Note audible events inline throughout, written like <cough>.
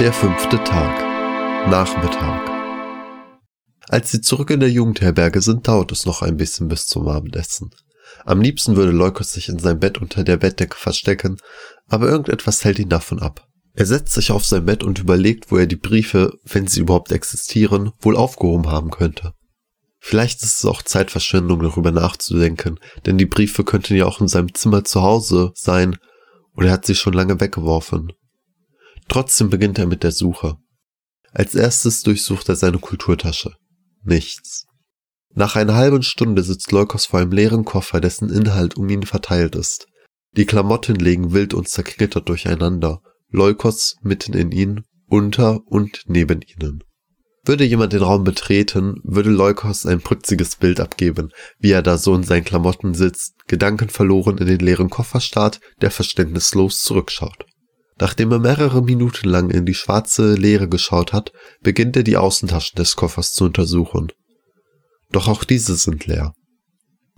Der fünfte Tag. Nachmittag. Als sie zurück in der Jugendherberge sind, dauert es noch ein bisschen bis zum Abendessen. Am liebsten würde Leukos sich in sein Bett unter der Bettdecke verstecken, aber irgendetwas hält ihn davon ab. Er setzt sich auf sein Bett und überlegt, wo er die Briefe, wenn sie überhaupt existieren, wohl aufgehoben haben könnte. Vielleicht ist es auch Zeitverschwendung, darüber nachzudenken, denn die Briefe könnten ja auch in seinem Zimmer zu Hause sein, oder er hat sie schon lange weggeworfen. Trotzdem beginnt er mit der Suche. Als erstes durchsucht er seine Kulturtasche. Nichts. Nach einer halben Stunde sitzt Leukos vor einem leeren Koffer, dessen Inhalt um ihn verteilt ist. Die Klamotten legen wild und zerknittert durcheinander, Leukos mitten in ihnen, unter und neben ihnen. Würde jemand den Raum betreten, würde Leukos ein putziges Bild abgeben, wie er da so in seinen Klamotten sitzt, gedankenverloren in den leeren Koffer starrt, der verständnislos zurückschaut. Nachdem er mehrere Minuten lang in die schwarze Leere geschaut hat, beginnt er die Außentaschen des Koffers zu untersuchen. Doch auch diese sind leer.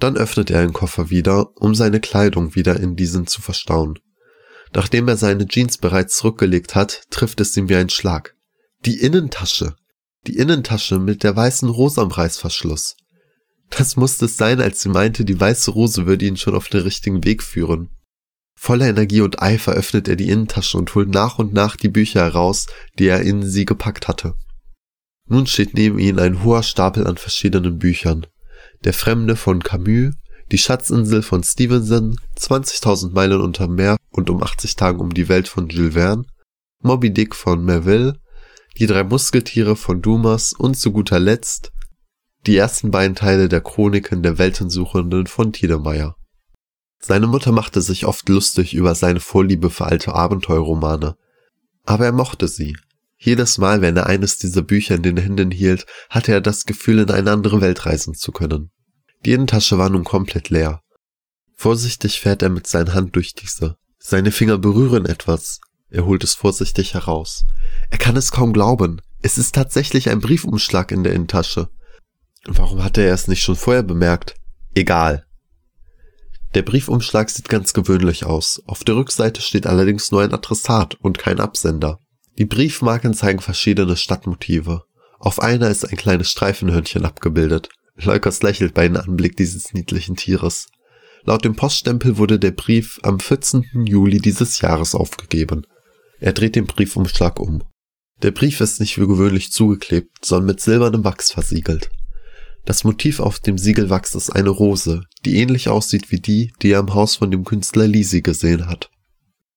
Dann öffnet er den Koffer wieder, um seine Kleidung wieder in diesen zu verstauen. Nachdem er seine Jeans bereits zurückgelegt hat, trifft es ihm wie ein Schlag. Die Innentasche. Die Innentasche mit der weißen Rose am Reißverschluss. Das musste es sein, als sie meinte, die weiße Rose würde ihn schon auf den richtigen Weg führen. Voller Energie und Eifer öffnet er die Innentasche und holt nach und nach die Bücher heraus, die er in sie gepackt hatte. Nun steht neben ihm ein hoher Stapel an verschiedenen Büchern. Der Fremde von Camus, Die Schatzinsel von Stevenson, 20.000 Meilen unter Meer und um 80 Tagen um die Welt von Jules Verne, Moby Dick von Melville, Die drei Muskeltiere von Dumas und zu guter Letzt die ersten beiden Teile der Chroniken der Weltensuchenden von Tiedemeyer. Seine Mutter machte sich oft lustig über seine Vorliebe für alte Abenteuerromane. Aber er mochte sie. Jedes Mal, wenn er eines dieser Bücher in den Händen hielt, hatte er das Gefühl, in eine andere Welt reisen zu können. Die Innentasche war nun komplett leer. Vorsichtig fährt er mit seiner Hand durch diese. Seine Finger berühren etwas. Er holt es vorsichtig heraus. Er kann es kaum glauben. Es ist tatsächlich ein Briefumschlag in der Innentasche. Warum hatte er es nicht schon vorher bemerkt? Egal. Der Briefumschlag sieht ganz gewöhnlich aus. Auf der Rückseite steht allerdings nur ein Adressat und kein Absender. Die Briefmarken zeigen verschiedene Stadtmotive. Auf einer ist ein kleines Streifenhörnchen abgebildet. Leukers lächelt bei dem Anblick dieses niedlichen Tieres. Laut dem Poststempel wurde der Brief am 14. Juli dieses Jahres aufgegeben. Er dreht den Briefumschlag um. Der Brief ist nicht wie gewöhnlich zugeklebt, sondern mit silbernem Wachs versiegelt. Das Motiv auf dem Siegelwachs ist eine Rose, die ähnlich aussieht wie die, die er im Haus von dem Künstler Lisi gesehen hat.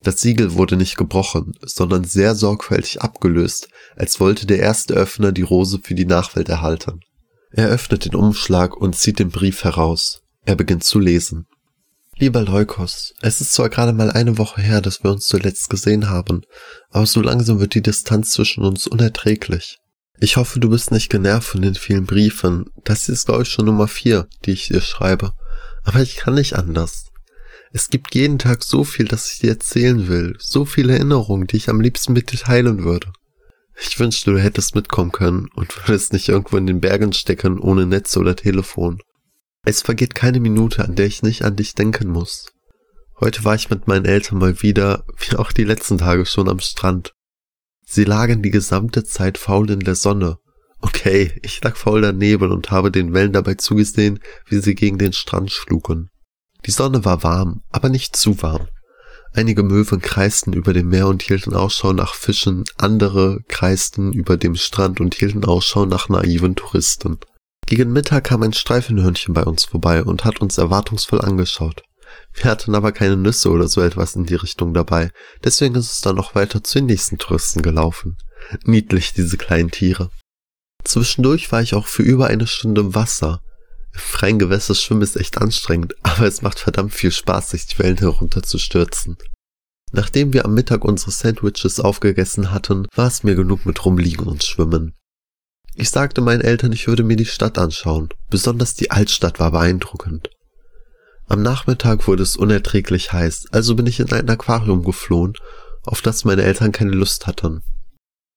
Das Siegel wurde nicht gebrochen, sondern sehr sorgfältig abgelöst, als wollte der erste Öffner die Rose für die Nachwelt erhalten. Er öffnet den Umschlag und zieht den Brief heraus. Er beginnt zu lesen. Lieber Leukos, es ist zwar gerade mal eine Woche her, dass wir uns zuletzt gesehen haben, aber so langsam wird die Distanz zwischen uns unerträglich. Ich hoffe, du bist nicht genervt von den vielen Briefen. Das ist, glaube ich, schon Nummer vier, die ich dir schreibe. Aber ich kann nicht anders. Es gibt jeden Tag so viel, das ich dir erzählen will, so viele Erinnerungen, die ich am liebsten mit dir teilen würde. Ich wünschte, du hättest mitkommen können und würdest nicht irgendwo in den Bergen stecken ohne Netz oder Telefon. Es vergeht keine Minute, an der ich nicht an dich denken muss. Heute war ich mit meinen Eltern mal wieder, wie auch die letzten Tage schon am Strand. Sie lagen die gesamte Zeit faul in der Sonne. Okay, ich lag faul daneben und habe den Wellen dabei zugesehen, wie sie gegen den Strand schlugen. Die Sonne war warm, aber nicht zu warm. Einige Möwen kreisten über dem Meer und hielten Ausschau nach Fischen, andere kreisten über dem Strand und hielten Ausschau nach naiven Touristen. Gegen Mittag kam ein Streifenhörnchen bei uns vorbei und hat uns erwartungsvoll angeschaut. Wir hatten aber keine Nüsse oder so etwas in die Richtung dabei, deswegen ist es dann noch weiter zu den nächsten Touristen gelaufen. Niedlich, diese kleinen Tiere. Zwischendurch war ich auch für über eine Stunde im Wasser, freien Gewässer schwimmen ist echt anstrengend, <laughs> aber es macht verdammt viel Spaß, sich die Wellen herunterzustürzen. Nachdem wir am Mittag unsere Sandwiches aufgegessen hatten, war es mir genug mit rumliegen und schwimmen. Ich sagte meinen Eltern, ich würde mir die Stadt anschauen, besonders die Altstadt war beeindruckend. Am Nachmittag wurde es unerträglich heiß, also bin ich in ein Aquarium geflohen, auf das meine Eltern keine Lust hatten.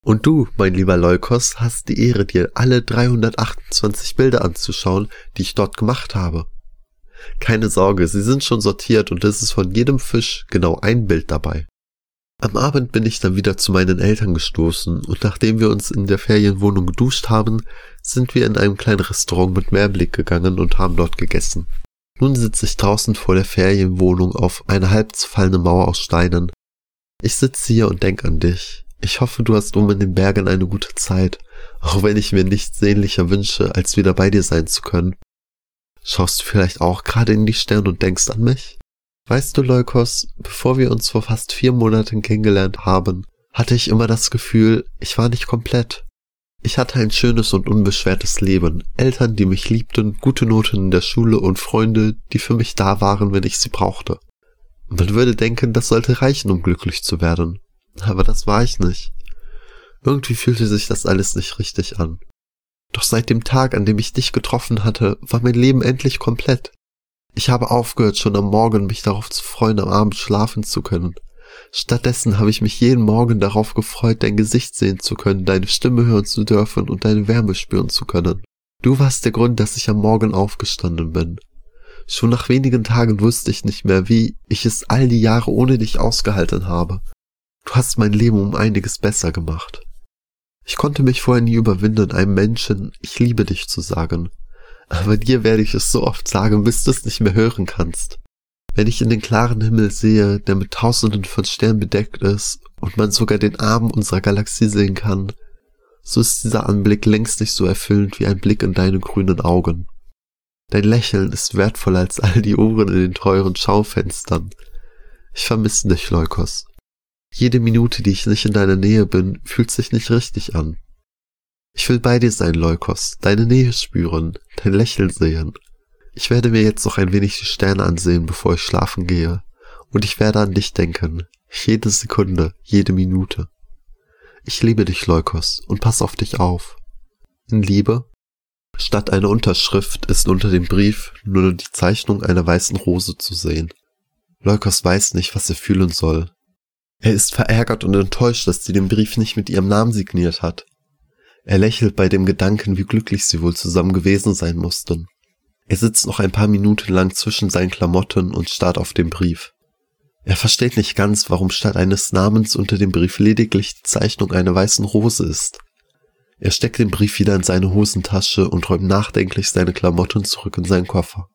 Und du, mein lieber Leukos, hast die Ehre, dir alle 328 Bilder anzuschauen, die ich dort gemacht habe. Keine Sorge, sie sind schon sortiert und es ist von jedem Fisch genau ein Bild dabei. Am Abend bin ich dann wieder zu meinen Eltern gestoßen und nachdem wir uns in der Ferienwohnung geduscht haben, sind wir in einem kleinen Restaurant mit Mehrblick gegangen und haben dort gegessen. Nun sitze ich draußen vor der Ferienwohnung auf einer halb zerfallenen Mauer aus Steinen. Ich sitze hier und denk an dich. Ich hoffe, du hast oben in den Bergen eine gute Zeit, auch wenn ich mir nichts sehnlicher wünsche, als wieder bei dir sein zu können. Schaust du vielleicht auch gerade in die Sterne und denkst an mich? Weißt du, Leukos, bevor wir uns vor fast vier Monaten kennengelernt haben, hatte ich immer das Gefühl, ich war nicht komplett. Ich hatte ein schönes und unbeschwertes Leben, Eltern, die mich liebten, gute Noten in der Schule und Freunde, die für mich da waren, wenn ich sie brauchte. Man würde denken, das sollte reichen, um glücklich zu werden. Aber das war ich nicht. Irgendwie fühlte sich das alles nicht richtig an. Doch seit dem Tag, an dem ich dich getroffen hatte, war mein Leben endlich komplett. Ich habe aufgehört, schon am Morgen mich darauf zu freuen, am Abend schlafen zu können. Stattdessen habe ich mich jeden Morgen darauf gefreut, dein Gesicht sehen zu können, deine Stimme hören zu dürfen und deine Wärme spüren zu können. Du warst der Grund, dass ich am Morgen aufgestanden bin. Schon nach wenigen Tagen wusste ich nicht mehr, wie ich es all die Jahre ohne dich ausgehalten habe. Du hast mein Leben um einiges besser gemacht. Ich konnte mich vorher nie überwinden, einem Menschen, ich liebe dich zu sagen. Aber dir werde ich es so oft sagen, bis du es nicht mehr hören kannst. Wenn ich in den klaren Himmel sehe, der mit tausenden von Sternen bedeckt ist und man sogar den Arm unserer Galaxie sehen kann, so ist dieser Anblick längst nicht so erfüllend wie ein Blick in deine grünen Augen. Dein Lächeln ist wertvoller als all die Ohren in den teuren Schaufenstern. Ich vermisse dich, Leukos. Jede Minute, die ich nicht in deiner Nähe bin, fühlt sich nicht richtig an. Ich will bei dir sein, Leukos, deine Nähe spüren, dein Lächeln sehen. Ich werde mir jetzt noch ein wenig die Sterne ansehen, bevor ich schlafen gehe, und ich werde an dich denken, jede Sekunde, jede Minute. Ich liebe dich, Leukos, und pass auf dich auf. In Liebe? Statt einer Unterschrift ist unter dem Brief nur die Zeichnung einer weißen Rose zu sehen. Leukos weiß nicht, was er fühlen soll, er ist verärgert und enttäuscht, dass sie den Brief nicht mit ihrem Namen signiert hat. Er lächelt bei dem Gedanken, wie glücklich sie wohl zusammen gewesen sein mussten. Er sitzt noch ein paar Minuten lang zwischen seinen Klamotten und starrt auf den Brief. Er versteht nicht ganz, warum statt eines Namens unter dem Brief lediglich die Zeichnung einer weißen Rose ist. Er steckt den Brief wieder in seine Hosentasche und räumt nachdenklich seine Klamotten zurück in seinen Koffer.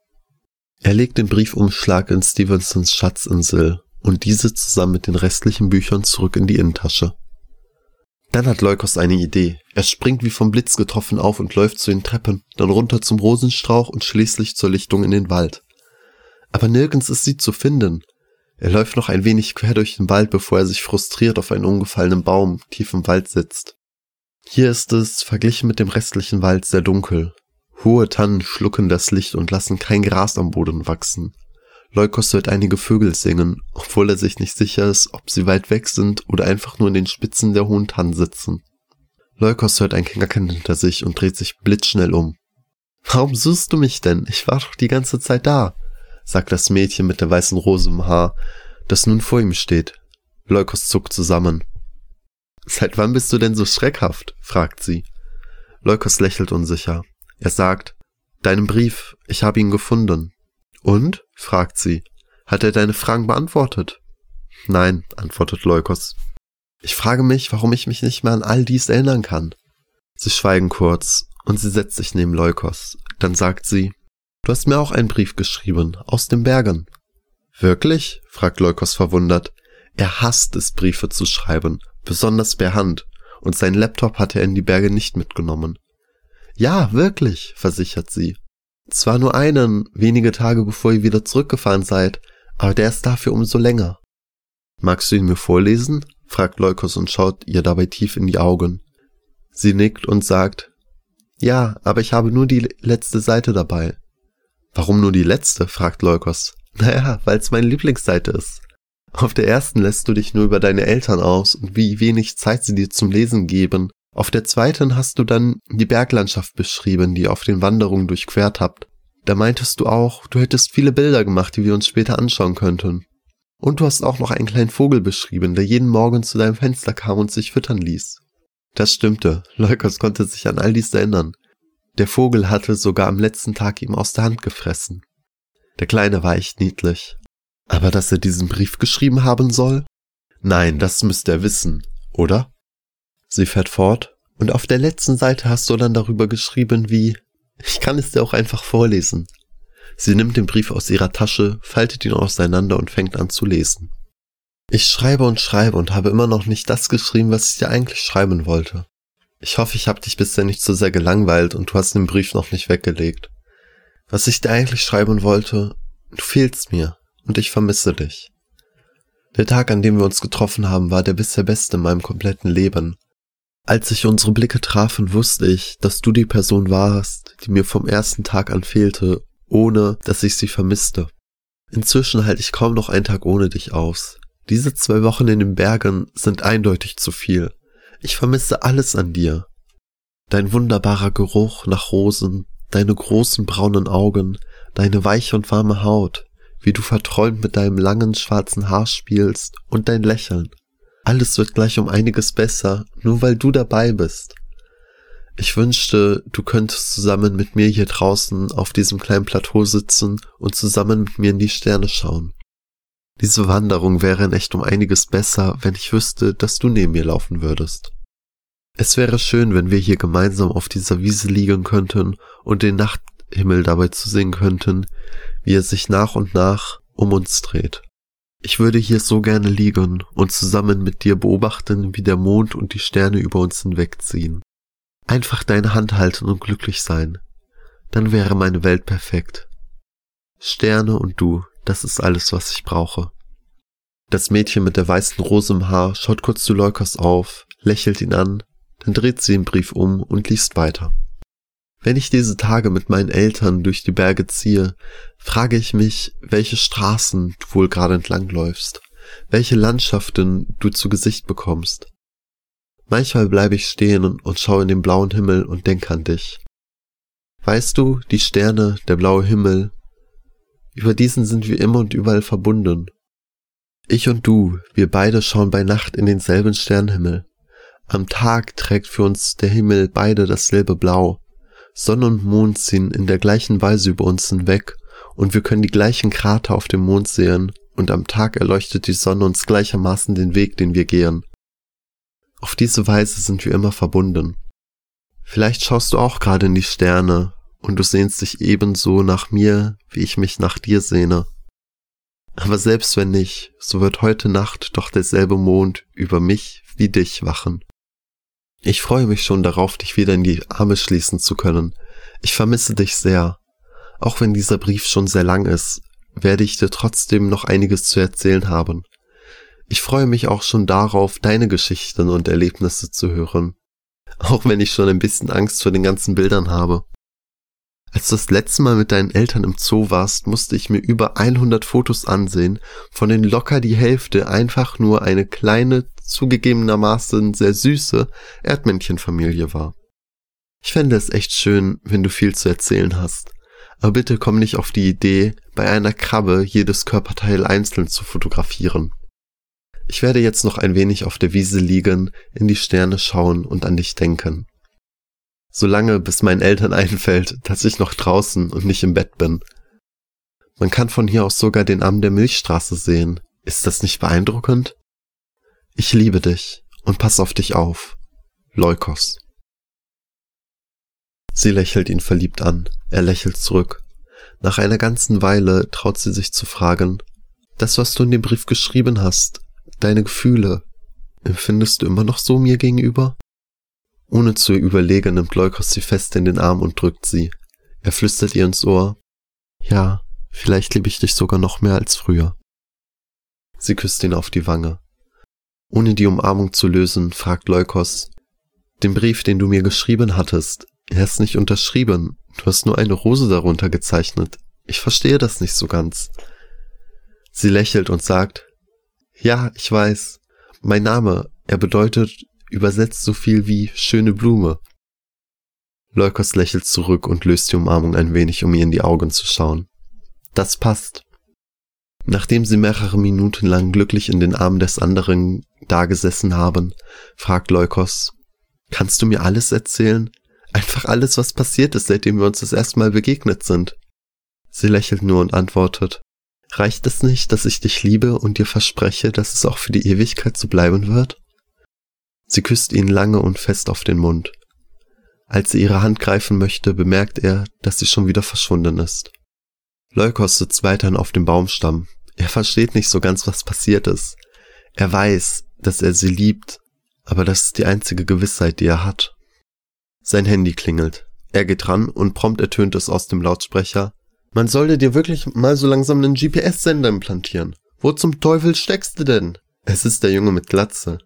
Er legt den Briefumschlag in Stevensons Schatzinsel und diese zusammen mit den restlichen Büchern zurück in die Innentasche. Dann hat Leukos eine Idee. Er springt wie vom Blitz getroffen auf und läuft zu den Treppen, dann runter zum Rosenstrauch und schließlich zur Lichtung in den Wald. Aber nirgends ist sie zu finden. Er läuft noch ein wenig quer durch den Wald, bevor er sich frustriert auf einen umgefallenen Baum tief im Wald sitzt. Hier ist es, verglichen mit dem restlichen Wald, sehr dunkel. Hohe Tannen schlucken das Licht und lassen kein Gras am Boden wachsen. Leukos hört einige Vögel singen, obwohl er sich nicht sicher ist, ob sie weit weg sind oder einfach nur in den Spitzen der hohen Tannen sitzen. Leukos hört ein Knacken hinter sich und dreht sich blitzschnell um. Warum suchst du mich denn? Ich war doch die ganze Zeit da, sagt das Mädchen mit der weißen Rose im Haar, das nun vor ihm steht. Leukos zuckt zusammen. Seit wann bist du denn so schreckhaft? fragt sie. Leukos lächelt unsicher. Er sagt, Deinen Brief, ich habe ihn gefunden. Und? Fragt sie. Hat er deine Fragen beantwortet? Nein, antwortet Leukos. Ich frage mich, warum ich mich nicht mehr an all dies erinnern kann. Sie schweigen kurz und sie setzt sich neben Leukos. Dann sagt sie, du hast mir auch einen Brief geschrieben, aus den Bergen. Wirklich? fragt Leukos verwundert. Er hasst es, Briefe zu schreiben, besonders per Hand, und sein Laptop hat er in die Berge nicht mitgenommen. Ja, wirklich, versichert sie. Zwar nur einen, wenige Tage bevor ihr wieder zurückgefahren seid, aber der ist dafür umso länger. Magst du ihn mir vorlesen? fragt Leukos und schaut ihr dabei tief in die Augen. Sie nickt und sagt, ja, aber ich habe nur die letzte Seite dabei. Warum nur die letzte? fragt Leukos. Naja, weil's meine Lieblingsseite ist. Auf der ersten lässt du dich nur über deine Eltern aus und wie wenig Zeit sie dir zum Lesen geben auf der zweiten hast du dann die Berglandschaft beschrieben, die ihr auf den Wanderungen durchquert habt. Da meintest du auch, du hättest viele Bilder gemacht, die wir uns später anschauen könnten. Und du hast auch noch einen kleinen Vogel beschrieben, der jeden Morgen zu deinem Fenster kam und sich füttern ließ. Das stimmte, <laughs> Leukos konnte sich an all dies erinnern. Der Vogel hatte sogar am letzten Tag ihm aus der Hand gefressen. Der Kleine war echt niedlich. Aber dass er diesen Brief geschrieben haben soll? Nein, das müsst ihr wissen, oder? Sie fährt fort, und auf der letzten Seite hast du dann darüber geschrieben wie, ich kann es dir auch einfach vorlesen. Sie nimmt den Brief aus ihrer Tasche, faltet ihn auseinander und fängt an zu lesen. Ich schreibe und schreibe und habe immer noch nicht das geschrieben, was ich dir eigentlich schreiben wollte. Ich hoffe, ich habe dich bisher nicht so sehr gelangweilt und du hast den Brief noch nicht weggelegt. Was ich dir eigentlich schreiben wollte, du fehlst mir und ich vermisse dich. Der Tag, an dem wir uns getroffen haben, war der bisher beste in meinem kompletten Leben. Als sich unsere Blicke trafen, wusste ich, dass du die Person warst, die mir vom ersten Tag an fehlte, ohne dass ich sie vermisste. Inzwischen halte ich kaum noch einen Tag ohne dich aus. Diese zwei Wochen in den Bergen sind eindeutig zu viel. Ich vermisse alles an dir. Dein wunderbarer Geruch nach Rosen, deine großen braunen Augen, deine weiche und warme Haut, wie du verträumt mit deinem langen schwarzen Haar spielst und dein Lächeln. Alles wird gleich um einiges besser, nur weil du dabei bist. Ich wünschte, du könntest zusammen mit mir hier draußen auf diesem kleinen Plateau sitzen und zusammen mit mir in die Sterne schauen. Diese Wanderung wäre in echt um einiges besser, wenn ich wüsste, dass du neben mir laufen würdest. Es wäre schön, wenn wir hier gemeinsam auf dieser Wiese liegen könnten und den Nachthimmel dabei zu sehen könnten, wie er sich nach und nach um uns dreht. Ich würde hier so gerne liegen und zusammen mit dir beobachten, wie der Mond und die Sterne über uns hinwegziehen. Einfach deine Hand halten und glücklich sein. Dann wäre meine Welt perfekt. Sterne und du, das ist alles, was ich brauche. Das Mädchen mit der weißen Rose im Haar schaut kurz zu Leukos auf, lächelt ihn an, dann dreht sie den Brief um und liest weiter. Wenn ich diese Tage mit meinen Eltern durch die Berge ziehe, frage ich mich, welche Straßen du wohl gerade entlangläufst, welche Landschaften du zu Gesicht bekommst. Manchmal bleibe ich stehen und schaue in den blauen Himmel und denke an dich. Weißt du, die Sterne, der blaue Himmel, über diesen sind wir immer und überall verbunden. Ich und du, wir beide schauen bei Nacht in denselben Sternenhimmel. Am Tag trägt für uns der Himmel beide dasselbe Blau. Sonne und Mond ziehen in der gleichen Weise über uns hinweg und wir können die gleichen Krater auf dem Mond sehen und am Tag erleuchtet die Sonne uns gleichermaßen den Weg, den wir gehen. Auf diese Weise sind wir immer verbunden. Vielleicht schaust du auch gerade in die Sterne und du sehnst dich ebenso nach mir, wie ich mich nach dir sehne. Aber selbst wenn nicht, so wird heute Nacht doch derselbe Mond über mich wie dich wachen. Ich freue mich schon darauf, dich wieder in die Arme schließen zu können. Ich vermisse dich sehr. Auch wenn dieser Brief schon sehr lang ist, werde ich dir trotzdem noch einiges zu erzählen haben. Ich freue mich auch schon darauf, deine Geschichten und Erlebnisse zu hören. Auch wenn ich schon ein bisschen Angst vor den ganzen Bildern habe. Als du das letzte Mal mit deinen Eltern im Zoo warst, musste ich mir über 100 Fotos ansehen, von denen locker die Hälfte einfach nur eine kleine, zugegebenermaßen sehr süße Erdmännchenfamilie war. Ich fände es echt schön, wenn du viel zu erzählen hast. Aber bitte komm nicht auf die Idee, bei einer Krabbe jedes Körperteil einzeln zu fotografieren. Ich werde jetzt noch ein wenig auf der Wiese liegen, in die Sterne schauen und an dich denken solange bis meinen Eltern <laughs> einfällt, dass ich noch draußen und nicht im Bett bin. Man kann von hier aus sogar den Arm der Milchstraße sehen. Ist das nicht beeindruckend? Ich liebe dich und pass auf dich auf. Leukos. Sie lächelt ihn verliebt an, er lächelt zurück. Nach einer ganzen Weile traut sie sich zu fragen, das, was du in dem Brief geschrieben hast, deine Gefühle, empfindest du immer noch so mir gegenüber? Ohne zu überlegen nimmt Leukos sie fest in den Arm und drückt sie. Er flüstert ihr ins Ohr. Ja, vielleicht liebe ich dich sogar noch mehr als früher. Sie küsst ihn auf die Wange. Ohne die Umarmung zu lösen, fragt Leukos, den Brief, den du mir geschrieben hattest, er ist nicht unterschrieben, du hast nur eine Rose darunter gezeichnet. Ich verstehe das nicht so ganz. Sie lächelt und sagt, ja, ich weiß, mein Name, er bedeutet übersetzt so viel wie schöne Blume. Leukos lächelt zurück und löst die Umarmung ein wenig, um ihr in die Augen zu schauen. Das passt. Nachdem sie mehrere Minuten lang glücklich in den Armen des anderen dagesessen haben, fragt Leukos, kannst du mir alles erzählen? Einfach alles, was passiert ist, seitdem wir uns das erste Mal begegnet sind. Sie lächelt nur und antwortet, Reicht es nicht, dass ich dich liebe und dir verspreche, dass es auch für die Ewigkeit so bleiben wird? Sie küsst ihn lange und fest auf den Mund. Als sie ihre Hand greifen möchte, bemerkt er, dass sie schon wieder verschwunden ist. Leukos sitzt weiterhin auf dem Baumstamm. Er versteht nicht so ganz, was passiert ist. Er weiß, dass er sie liebt, aber das ist die einzige Gewissheit, die er hat. Sein Handy klingelt. Er geht ran und prompt ertönt es aus dem Lautsprecher. Man sollte dir wirklich mal so langsam einen GPS-Sender implantieren. Wo zum Teufel steckst du denn? Es ist der Junge mit Glatze.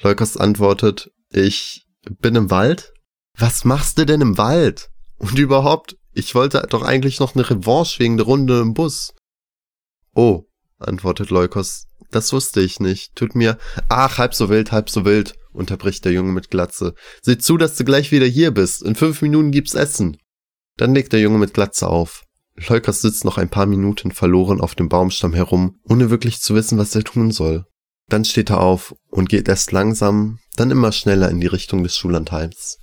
Leukos antwortet, ich bin im Wald? Was machst du denn im Wald? Und überhaupt, ich wollte doch eigentlich noch eine Revanche wegen der Runde im Bus. Oh, antwortet Leukos, das wusste ich nicht. Tut mir, ach, halb so wild, halb so wild, unterbricht der Junge mit Glatze. Sieh zu, dass du gleich wieder hier bist. In fünf Minuten gibt's Essen. Dann legt der Junge mit Glatze auf. Leukos sitzt noch ein paar Minuten verloren auf dem Baumstamm herum, ohne wirklich zu wissen, was er tun soll. Dann steht er auf und geht erst langsam, dann immer schneller in die Richtung des Schullandheims.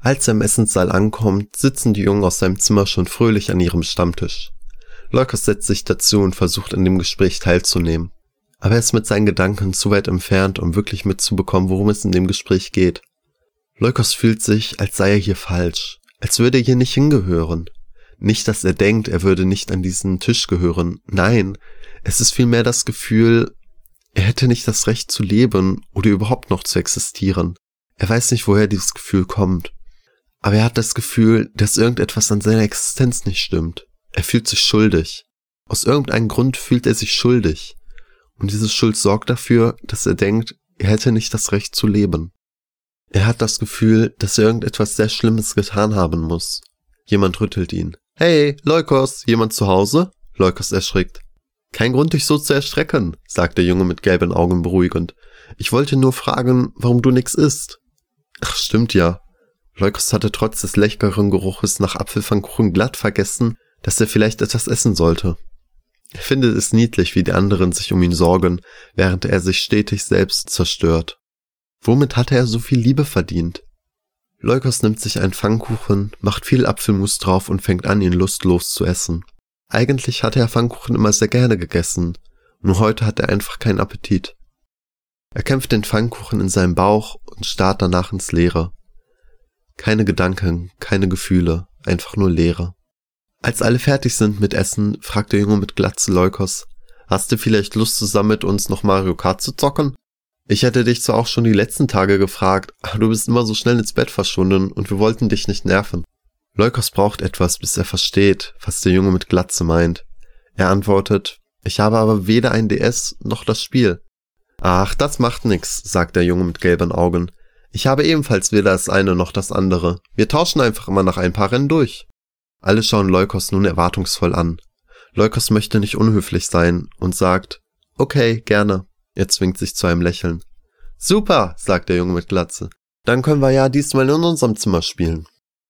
Als er im Essenssaal ankommt, sitzen die Jungen aus seinem Zimmer schon fröhlich an ihrem Stammtisch. Leukos setzt sich dazu und versucht an dem Gespräch teilzunehmen. Aber er ist mit seinen Gedanken zu weit entfernt, um wirklich mitzubekommen, worum es in dem Gespräch geht. Leukos fühlt sich, als sei er hier falsch, als würde er hier nicht hingehören. Nicht, dass er denkt, er würde nicht an diesen Tisch gehören. Nein, es ist vielmehr das Gefühl, er hätte nicht das Recht zu leben oder überhaupt noch zu existieren. Er weiß nicht, woher dieses Gefühl kommt. Aber er hat das Gefühl, dass irgendetwas an seiner Existenz nicht stimmt. Er fühlt sich schuldig. Aus irgendeinem Grund fühlt er sich schuldig. Und diese Schuld sorgt dafür, dass er denkt, er hätte nicht das Recht zu leben. Er hat das Gefühl, dass er irgendetwas sehr Schlimmes getan haben muss. Jemand rüttelt ihn. Hey, Leukos, jemand zu Hause? Leukos erschrickt. Kein Grund, dich so zu erschrecken, sagt der Junge mit gelben Augen beruhigend. Ich wollte nur fragen, warum du nix isst. Ach, stimmt ja. Leukos hatte trotz des leckeren Geruches nach Apfelpfannkuchen glatt vergessen, dass er vielleicht etwas essen sollte. Er findet es niedlich, wie die anderen sich um ihn sorgen, während er sich stetig selbst zerstört. Womit hatte er so viel Liebe verdient? Leukos nimmt sich einen Pfannkuchen, macht viel Apfelmus drauf und fängt an, ihn lustlos zu essen. Eigentlich hatte er Pfannkuchen immer sehr gerne gegessen, nur heute hat er einfach keinen Appetit. Er kämpft den Pfannkuchen in seinem Bauch und starrt danach ins Leere. Keine Gedanken, keine Gefühle, einfach nur Leere. Als alle fertig sind mit Essen, fragt der Junge mit Glatze Leukos, hast du vielleicht Lust zusammen mit uns noch Mario Kart zu zocken? Ich hätte dich zwar auch schon die letzten Tage gefragt, aber du bist immer so schnell ins Bett verschwunden und wir wollten dich nicht nerven. Leukos braucht etwas, bis er versteht, was der Junge mit Glatze meint. Er antwortet, ich habe aber weder ein DS noch das Spiel. Ach, das macht nix, sagt der Junge mit gelben Augen. Ich habe ebenfalls weder das eine noch das andere. Wir tauschen einfach immer nach ein paar Rennen durch. Alle schauen Leukos nun erwartungsvoll an. Leukos möchte nicht unhöflich sein und sagt, okay, gerne. Er zwingt sich zu einem Lächeln. Super, sagt der Junge mit Glatze. Dann können wir ja diesmal in unserem Zimmer spielen.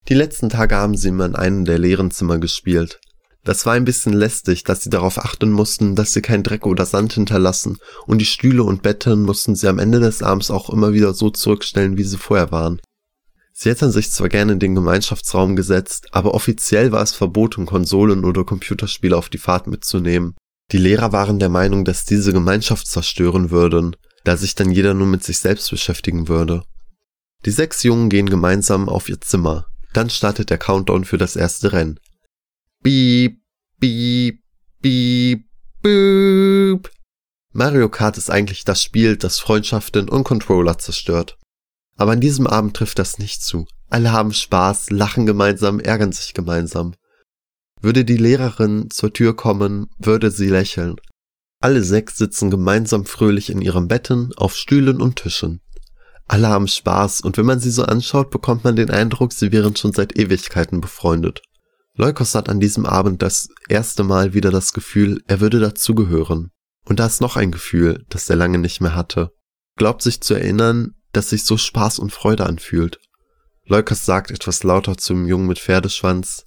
Die letzten Tage haben sie immer in einem der leeren Zimmer gespielt. Das war ein bisschen lästig, dass sie darauf achten mussten, dass sie kein Dreck oder Sand hinterlassen, und die Stühle und Betten mussten sie am Ende des Abends auch immer wieder so zurückstellen, wie sie vorher waren. Sie hätten sich zwar gerne in den Gemeinschaftsraum gesetzt, aber offiziell war es verboten, Konsolen oder Computerspiele auf die Fahrt mitzunehmen. Die Lehrer waren der Meinung, dass diese Gemeinschaft zerstören würden, da sich dann jeder nur mit sich selbst beschäftigen würde. Die sechs Jungen gehen gemeinsam auf ihr Zimmer, dann startet der Countdown für das erste Rennen. Beep, beep, beep, boop. Mario Kart ist eigentlich das Spiel, das Freundschaften und Controller zerstört. Aber an diesem Abend trifft das nicht zu. Alle haben Spaß, lachen gemeinsam, ärgern sich gemeinsam. Würde die Lehrerin zur Tür kommen, würde sie lächeln. Alle sechs sitzen gemeinsam fröhlich in ihren Betten, auf Stühlen und Tischen. Alle haben Spaß und wenn man sie so anschaut, bekommt man den Eindruck, sie wären schon seit Ewigkeiten befreundet. Leukos hat an diesem Abend das erste Mal wieder das Gefühl, er würde dazugehören. Und da ist noch ein Gefühl, das er lange nicht mehr hatte. Glaubt sich zu erinnern, dass sich so Spaß und Freude anfühlt. Leukos sagt etwas lauter zum Jungen mit Pferdeschwanz.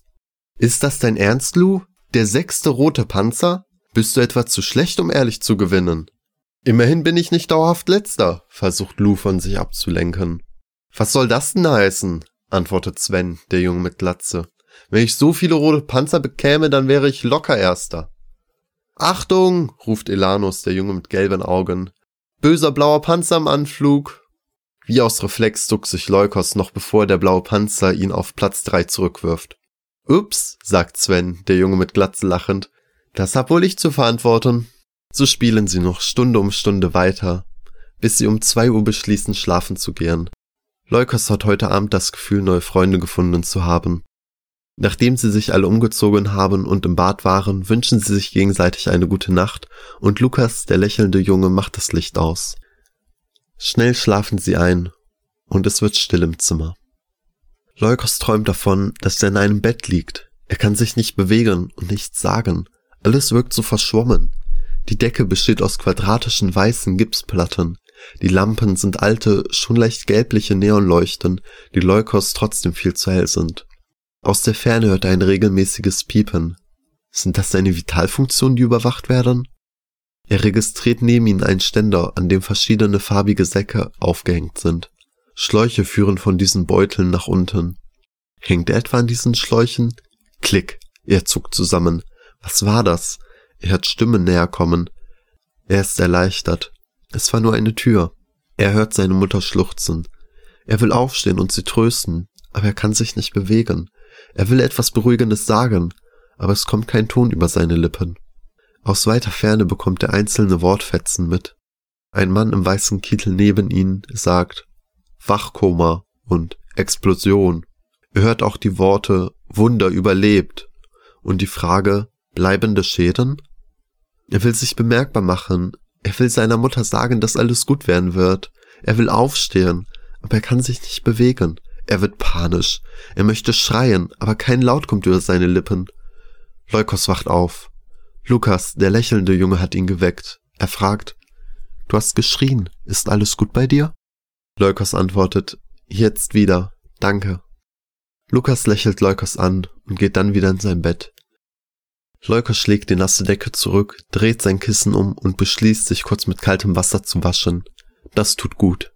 Ist das dein Ernst, Lou? Der sechste rote Panzer? Bist du etwa zu schlecht, um ehrlich zu gewinnen? Immerhin bin ich nicht dauerhaft letzter, versucht Lou von sich abzulenken. Was soll das denn heißen? antwortet Sven, der Junge mit Glatze. Wenn ich so viele rote Panzer bekäme, dann wäre ich locker Erster. Achtung, ruft Elanus, der Junge mit gelben Augen. Böser blauer Panzer im Anflug. Wie aus Reflex duckt sich Leukos noch bevor der blaue Panzer ihn auf Platz drei zurückwirft. Ups, sagt Sven, der Junge mit Glatze lachend. Das hab wohl ich zu verantworten. So spielen sie noch Stunde um Stunde weiter, bis sie um zwei Uhr beschließen, schlafen zu gehen. Leukos hat heute Abend das Gefühl, neue Freunde gefunden zu haben. Nachdem sie sich alle umgezogen haben und im Bad waren, wünschen sie sich gegenseitig eine gute Nacht und Lukas, der lächelnde Junge, macht das Licht aus. Schnell schlafen sie ein und es wird still im Zimmer. Leukos träumt davon, dass er in einem Bett liegt. Er kann sich nicht bewegen und nichts sagen. Alles wirkt so verschwommen. Die Decke besteht aus quadratischen weißen Gipsplatten. Die Lampen sind alte, schon leicht gelbliche Neonleuchten, die Leukos trotzdem viel zu hell sind. Aus der Ferne hört er ein regelmäßiges Piepen. Sind das seine Vitalfunktionen, die überwacht werden? Er registriert neben ihm einen Ständer, an dem verschiedene farbige Säcke aufgehängt sind. Schläuche führen von diesen Beuteln nach unten. Hängt er etwa an diesen Schläuchen? Klick. Er zuckt zusammen. Was war das? Er hört Stimmen näher kommen. Er ist erleichtert. Es war nur eine Tür. Er hört seine Mutter schluchzen. Er will aufstehen und sie trösten, aber er kann sich nicht bewegen. Er will etwas Beruhigendes sagen, aber es kommt kein Ton über seine Lippen. Aus weiter Ferne bekommt er einzelne Wortfetzen mit. Ein Mann im weißen Kittel neben ihnen sagt Wachkoma und Explosion. Er hört auch die Worte Wunder überlebt und die Frage bleibende Schäden? Er will sich bemerkbar machen. Er will seiner Mutter sagen, dass alles gut werden wird. Er will aufstehen, aber er kann sich nicht bewegen. Er wird panisch. Er möchte schreien, aber kein Laut kommt über seine Lippen. Leukos wacht auf. Lukas, der lächelnde Junge, hat ihn geweckt. Er fragt, Du hast geschrien. Ist alles gut bei dir? Leukos antwortet, Jetzt wieder. Danke. Lukas lächelt Leukos an und geht dann wieder in sein Bett. Leukos schlägt die nasse Decke zurück, dreht sein Kissen um und beschließt, sich kurz mit kaltem Wasser zu waschen. Das tut gut.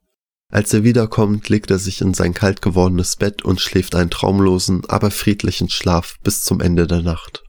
Als er wiederkommt, legt er sich in sein kalt gewordenes Bett und schläft einen traumlosen, aber friedlichen Schlaf bis zum Ende der Nacht.